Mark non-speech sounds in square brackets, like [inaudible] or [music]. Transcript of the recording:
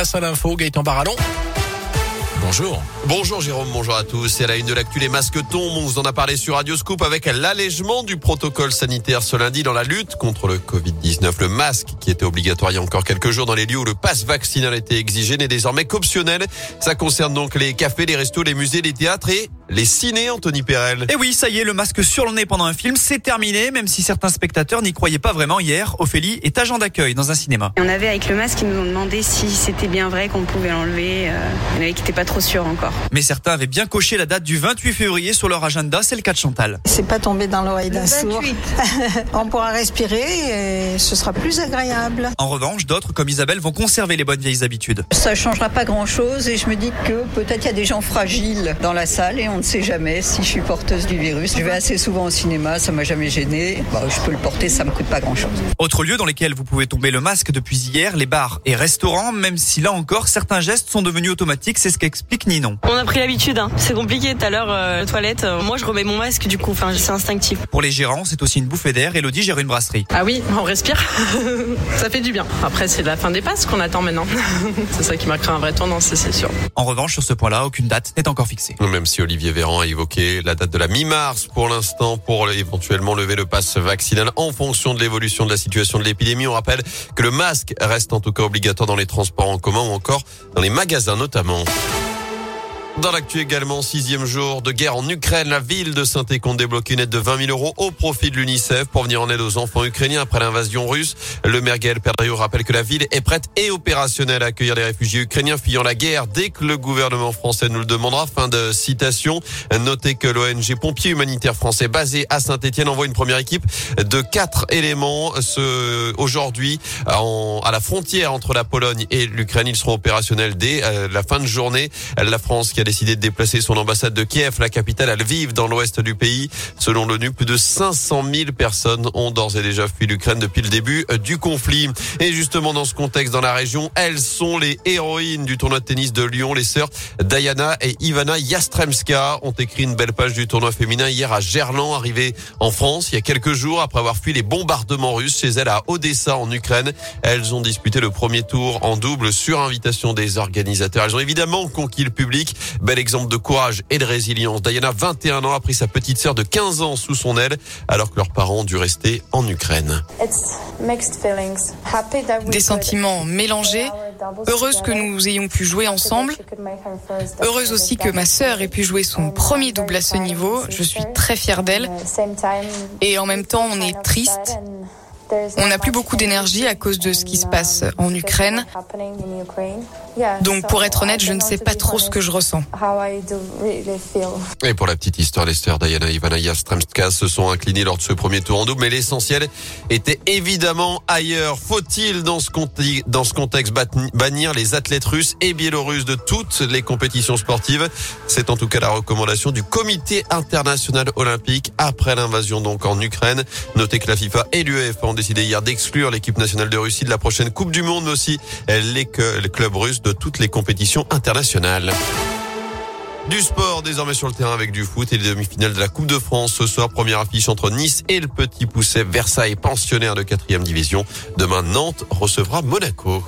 À l'info, Gaëtan Barallon. Bonjour. Bonjour Jérôme, bonjour à tous. C'est à la une de l'actu, les masques tombent. On vous en a parlé sur Radio Scoop avec l'allègement du protocole sanitaire ce lundi dans la lutte contre le Covid-19. Le masque, qui était obligatoire il y a encore quelques jours dans les lieux où le passe vaccinal était exigé, n'est désormais qu'optionnel. Ça concerne donc les cafés, les restos, les musées, les théâtres et les ciné, Anthony Perel. Et oui, ça y est, le masque sur le nez pendant un film, c'est terminé, même si certains spectateurs n'y croyaient pas vraiment hier. Ophélie est agent d'accueil dans un cinéma. On avait avec le masque, ils nous ont demandé si c'était bien vrai qu'on pouvait l'enlever. Euh, il y en avait qui n'étaient pas trop sûrs encore. Mais certains avaient bien coché la date du 28 février sur leur agenda, c'est le cas de Chantal. C'est pas tombé dans l'oreille d'un sourd. [laughs] On pourra respirer et ce sera plus agréable. En revanche, d'autres, comme Isabelle, vont conserver les bonnes vieilles habitudes. Ça changera pas grand chose et je me dis que peut-être il y a des gens fragiles dans la salle et on ne sait jamais si je suis porteuse du virus. Je vais assez souvent au cinéma, ça m'a jamais gêné. Bah, je peux le porter, ça me coûte pas grand chose. Autre lieu dans lesquels vous pouvez tomber le masque depuis hier, les bars et restaurants, même si là encore, certains gestes sont devenus automatiques, c'est ce qu'explique Ninon. On a pris l'habitude, hein. c'est compliqué tout à l'heure, euh, toilette. euh, moi, je remets mon masque du coup, enfin, c'est instinctif. Pour les gérants, c'est aussi une bouffée d'air. Elodie gère une brasserie. Ah oui, on respire. [laughs] ça fait du bien. Après, c'est la fin des passes qu'on attend maintenant. [laughs] c'est ça qui marquera un vrai tournant, c'est c'est sûr. En revanche, sur ce point-là, aucune date n'est encore fixée. Même si Olivier Véran a évoqué la date de la mi-mars pour l'instant pour éventuellement lever le pass vaccinal en fonction de l'évolution de la situation de l'épidémie. On rappelle que le masque reste en tout cas obligatoire dans les transports en commun ou encore dans les magasins notamment. Dans l'actu également, sixième jour de guerre en Ukraine, la ville de Saint-Écon débloque une aide de 20 000 euros au profit de l'UNICEF pour venir en aide aux enfants ukrainiens après l'invasion russe. Le maire Gaël Perdriau rappelle que la ville est prête et opérationnelle à accueillir les réfugiés ukrainiens fuyant la guerre dès que le gouvernement français nous le demandera. Fin de citation. Notez que l'ONG Pompiers Humanitaires Français basé à Saint-Etienne envoie une première équipe de quatre éléments ce, aujourd'hui à la frontière entre la Pologne et l'Ukraine. Ils seront opérationnels dès euh, la fin de journée. La France a décidé de déplacer son ambassade de Kiev, la capitale, à Lviv, dans l'ouest du pays. Selon l'ONU, plus de 500 000 personnes ont d'ores et déjà fui l'Ukraine depuis le début euh, du conflit. Et justement, dans ce contexte, dans la région, elles sont les héroïnes du tournoi de tennis de Lyon. Les sœurs Diana et Ivana Yastremska ont écrit une belle page du tournoi féminin hier à Gerland, arrivé en France il y a quelques jours après avoir fui les bombardements russes chez elles à Odessa en Ukraine. Elles ont disputé le premier tour en double sur invitation des organisateurs. Elles ont évidemment conquis le public. Bel exemple de courage et de résilience. Diana, 21 ans, a pris sa petite sœur de 15 ans sous son aile alors que leurs parents ont dû rester en Ukraine. Des sentiments mélangés, heureuse que nous ayons pu jouer ensemble, heureuse aussi que ma sœur ait pu jouer son premier double à ce niveau, je suis très fière d'elle, et en même temps on est triste, on n'a plus beaucoup d'énergie à cause de ce qui se passe en Ukraine, donc pour être honnête je ne sais pas trop ce que je ressens. Et pour la petite histoire, les sœurs Diana et Ivana Yastremska se sont inclinées lors de ce premier tour en double, mais l'essentiel était évidemment ailleurs. Faut-il dans ce, dans ce contexte bannir les athlètes russes et biélorusses de toutes les compétitions sportives? C'est en tout cas la recommandation du Comité international olympique après l'invasion donc en Ukraine. Notez que la FIFA et l'UEFA ont décidé hier d'exclure l'équipe nationale de Russie de la prochaine Coupe du Monde, mais aussi les, que- les clubs russes de toutes les compétitions internationales. Du sport désormais sur le terrain avec du foot et les demi-finales de la Coupe de France. Ce soir, première affiche entre Nice et le Petit Pousset. Versailles, pensionnaire de quatrième division. Demain, Nantes recevra Monaco.